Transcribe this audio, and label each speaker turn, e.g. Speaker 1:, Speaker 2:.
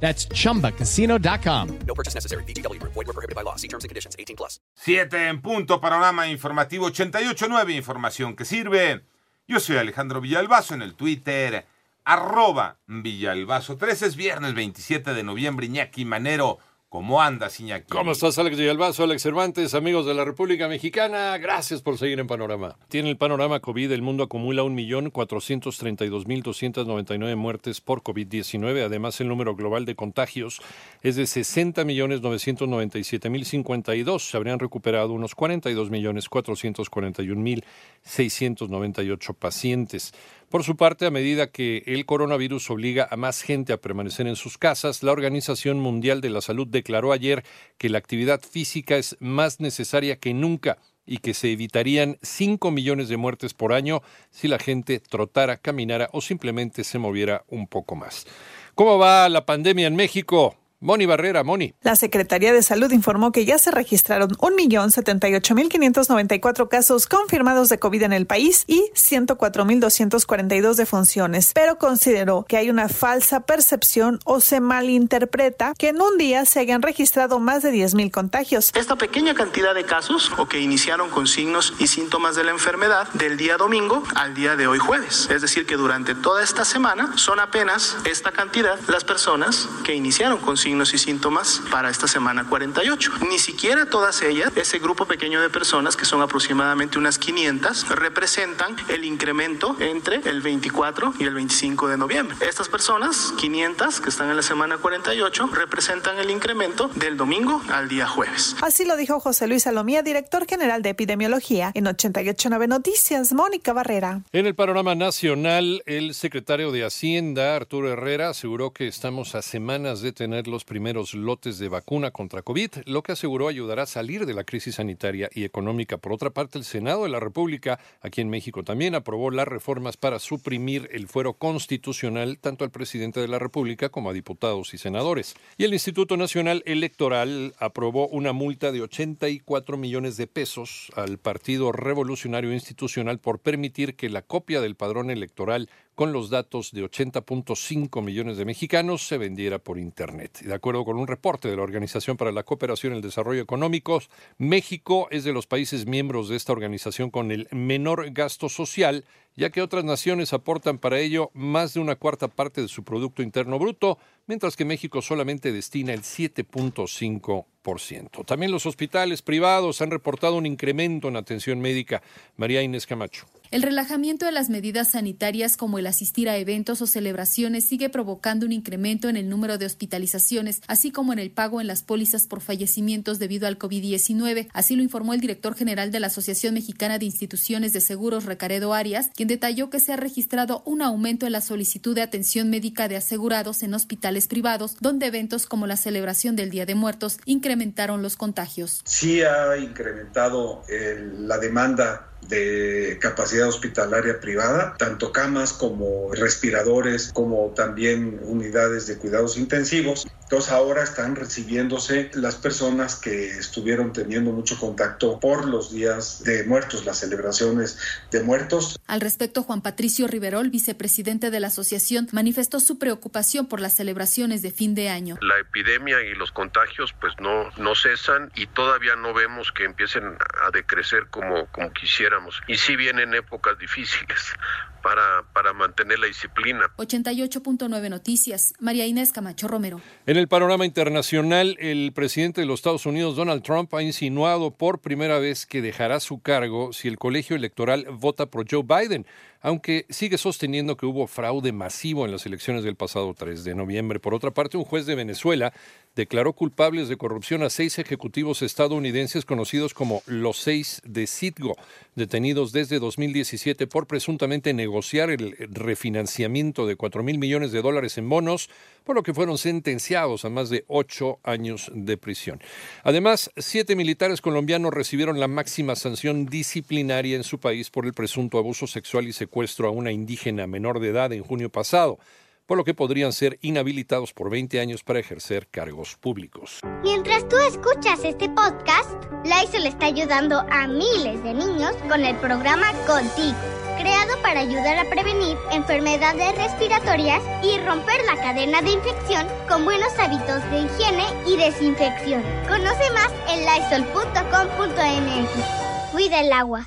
Speaker 1: That's chumbacasino.com.
Speaker 2: No purchase necessary. BGW. Void were prohibited by law. See terms and conditions. 18 plus.
Speaker 3: 7 en punto, panorama informativo 88.9, información que sirve. Yo soy Alejandro Villalbazo en el Twitter, arroba Villalbazo 13, es viernes 27 de noviembre, Iñaki Manero. ¿Cómo andas, Iñaki?
Speaker 4: ¿Cómo estás, Alex Villalbazo, Alex Cervantes, amigos de la República Mexicana? Gracias por seguir en Panorama. Tiene el panorama COVID, el mundo acumula 1.432.299 muertes por COVID-19. Además, el número global de contagios es de 60.997.052. Se habrían recuperado unos 42.441.698 pacientes. Por su parte, a medida que el coronavirus obliga a más gente a permanecer en sus casas, la Organización Mundial de la Salud declaró ayer que la actividad física es más necesaria que nunca y que se evitarían 5 millones de muertes por año si la gente trotara, caminara o simplemente se moviera un poco más. ¿Cómo va la pandemia en México? Moni Barrera, Moni.
Speaker 5: La Secretaría de Salud informó que ya se registraron 1.078.594 casos confirmados de COVID en el país y 104.242 defunciones, pero consideró que hay una falsa percepción o se malinterpreta que en un día se hayan registrado más de 10.000 contagios.
Speaker 6: Esta pequeña cantidad de casos o que iniciaron con signos y síntomas de la enfermedad del día domingo al día de hoy jueves. Es decir, que durante toda esta semana son apenas esta cantidad las personas que iniciaron con signos y síntomas para esta semana 48. Ni siquiera todas ellas, ese grupo pequeño de personas, que son aproximadamente unas 500, representan el incremento entre el 24 y el 25 de noviembre. Estas personas, 500, que están en la semana 48, representan el incremento del domingo al día jueves.
Speaker 5: Así lo dijo José Luis Salomía, director general de epidemiología en 889 Noticias, Mónica Barrera.
Speaker 4: En el panorama nacional, el secretario de Hacienda, Arturo Herrera, aseguró que estamos a semanas de tener los primeros lotes de vacuna contra COVID, lo que aseguró ayudará a salir de la crisis sanitaria y económica. Por otra parte, el Senado de la República, aquí en México también, aprobó las reformas para suprimir el fuero constitucional tanto al presidente de la República como a diputados y senadores. Y el Instituto Nacional Electoral aprobó una multa de 84 millones de pesos al Partido Revolucionario Institucional por permitir que la copia del padrón electoral con los datos de 80.5 millones de mexicanos se vendiera por Internet. De acuerdo con un reporte de la Organización para la Cooperación y el Desarrollo Económico, México es de los países miembros de esta organización con el menor gasto social, ya que otras naciones aportan para ello más de una cuarta parte de su Producto Interno Bruto, mientras que México solamente destina el 7.5%. También los hospitales privados han reportado un incremento en atención médica. María Inés Camacho.
Speaker 7: El relajamiento de las medidas sanitarias como el asistir a eventos o celebraciones sigue provocando un incremento en el número de hospitalizaciones, así como en el pago en las pólizas por fallecimientos debido al COVID-19. Así lo informó el director general de la Asociación Mexicana de Instituciones de Seguros, Recaredo Arias, quien detalló que se ha registrado un aumento en la solicitud de atención médica de asegurados en hospitales privados, donde eventos como la celebración del Día de Muertos incrementaron los contagios.
Speaker 8: Sí ha incrementado la demanda de capacidad hospitalaria privada, tanto camas como respiradores, como también unidades de cuidados intensivos. Entonces ahora están recibiéndose las personas que estuvieron teniendo mucho contacto por los días de muertos, las celebraciones de muertos.
Speaker 7: Al respecto, Juan Patricio Riverol, vicepresidente de la asociación, manifestó su preocupación por las celebraciones de fin de año.
Speaker 9: La epidemia y los contagios pues no, no cesan y todavía no vemos que empiecen a decrecer como, como quisiéramos. Y sí vienen épocas difíciles para, para mantener la disciplina.
Speaker 7: 88.9 Noticias, María Inés Camacho Romero.
Speaker 4: En el panorama internacional, el presidente de los Estados Unidos, Donald Trump, ha insinuado por primera vez que dejará su cargo si el colegio electoral vota por Joe Biden, aunque sigue sosteniendo que hubo fraude masivo en las elecciones del pasado 3 de noviembre. Por otra parte, un juez de Venezuela declaró culpables de corrupción a seis ejecutivos estadounidenses conocidos como los seis de Citgo, detenidos desde 2017 por presuntamente negociar el refinanciamiento de 4 mil millones de dólares en bonos, por lo que fueron sentenciados a más de ocho años de prisión. Además, siete militares colombianos recibieron la máxima sanción disciplinaria en su país por el presunto abuso sexual y secuestro a una indígena menor de edad en junio pasado por lo que podrían ser inhabilitados por 20 años para ejercer cargos públicos.
Speaker 10: Mientras tú escuchas este podcast, Lysol está ayudando a miles de niños con el programa Contigo, creado para ayudar a prevenir enfermedades respiratorias y romper la cadena de infección con buenos hábitos de higiene y desinfección. Conoce más en lysol.com.mx. Cuida el agua.